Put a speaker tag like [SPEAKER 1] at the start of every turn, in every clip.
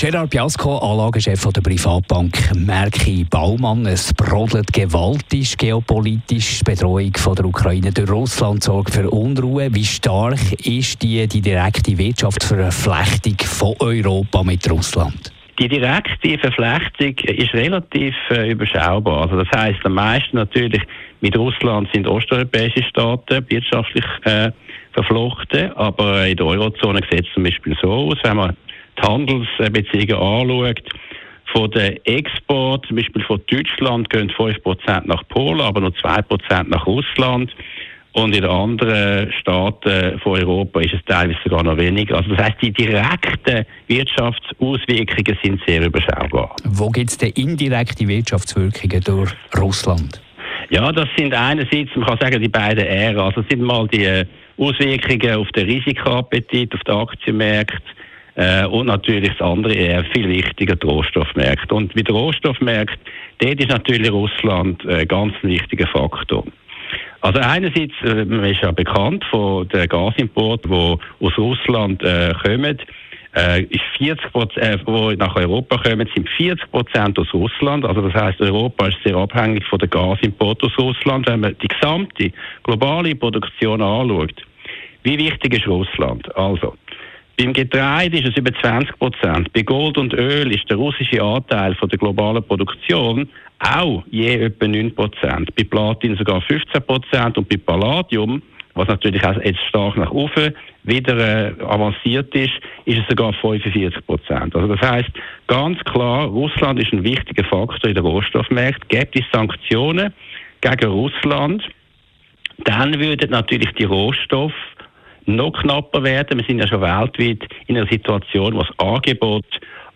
[SPEAKER 1] Gerard Biasco, Anlagechef der Privatbank Merki Baumann. Es brodelt gewaltig geopolitisch. Die Bedrohung von der Ukraine durch Russland sorgt für Unruhe. Wie stark ist die, die direkte Wirtschaftsverflechtung von Europa mit Russland?
[SPEAKER 2] Die direkte Verflechtung ist relativ äh, überschaubar. Also das heißt, am meisten natürlich mit Russland sind osteuropäische Staaten wirtschaftlich äh, verflochten, aber in der Eurozone sieht es zum Beispiel so aus, wenn man die Handelsbeziehungen anschaut, von den Export, zum Beispiel von Deutschland, gehen 5% nach Polen, aber nur 2% nach Russland. Und in anderen Staaten von Europa ist es teilweise sogar noch weniger. Also das heißt, die direkten Wirtschaftsauswirkungen sind sehr überschaubar.
[SPEAKER 1] Wo gibt es denn indirekte Wirtschaftswirkungen durch Russland?
[SPEAKER 2] Ja, das sind einerseits, man kann sagen, die beiden Ähren. Also das sind mal die Auswirkungen auf den Risikoappetit, auf den Aktienmärkte, äh, und natürlich das andere eher viel wichtiger, die Rohstoffmärkte. Und mit Rohstoffmärkten, dort ist natürlich Russland ein äh, ganz wichtiger Faktor. Also einerseits äh, man ist ja bekannt von den Gasimporten, die aus Russland äh, kommen. Äh, ist 40 äh, wo nach Europa kommen, sind 40 Prozent aus Russland. Also das heißt, Europa ist sehr abhängig von den Gasimporten aus Russland. Wenn man die gesamte globale Produktion anschaut, wie wichtig ist Russland? Also beim Getreide ist es über 20 Prozent. Bei Gold und Öl ist der russische Anteil von der globalen Produktion auch je etwa 9 Prozent. Bei Platin sogar 15 Prozent und bei Palladium, was natürlich auch jetzt stark nach oben wieder äh, avanciert ist, ist es sogar 45 Prozent. Also das heißt ganz klar, Russland ist ein wichtiger Faktor in der Rohstoffmärkte. Gibt es Sanktionen gegen Russland, dann würden natürlich die Rohstoffe noch knapper werden. Wir sind ja schon weltweit in einer Situation, wo das Angebot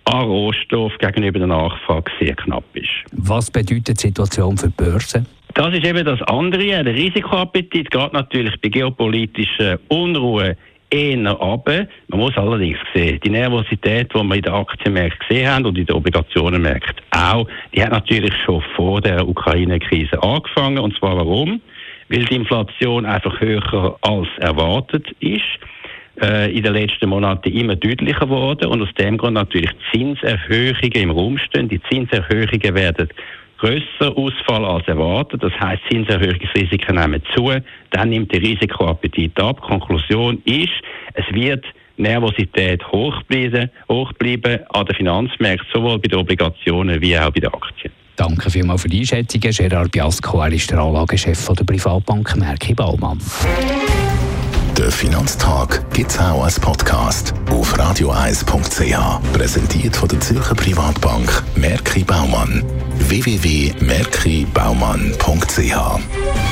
[SPEAKER 2] an Rohstoff gegenüber der Nachfrage sehr knapp ist.
[SPEAKER 1] Was bedeutet die Situation für die Börse?
[SPEAKER 2] Das ist eben das andere. Der Risikoappetit geht natürlich bei geopolitischen Unruhe eher ab. Man muss allerdings sehen, die Nervosität, die wir in den Aktienmärkten gesehen haben und in den Obligationenmärkten auch, die hat natürlich schon vor der Ukraine-Krise angefangen. Und zwar warum? Weil die Inflation einfach höher als erwartet ist äh, in den letzten Monaten immer deutlicher geworden und aus dem Grund natürlich Zinserhöhungen im Raum stehen. Die Zinserhöhungen werden grösser Ausfall als erwartet. Das heißt, Zinserhöhungsrisiken nehmen zu, dann nimmt der Risikoappetit ab. Konklusion ist, es wird Nervosität hoch bleiben, hoch bleiben an den Finanzmärkten, sowohl bei den Obligationen wie auch bei den Aktien.
[SPEAKER 1] Danke vielmals für die Einschätzungen. Gerard Biasco, er ist der Anlagechef der Privatbank Merki Baumann.
[SPEAKER 3] Der Finanztag gibt es auch als Podcast auf radioeis.ch. Präsentiert von der Zürcher Privatbank Merki Baumann. www.merkibaumann.ch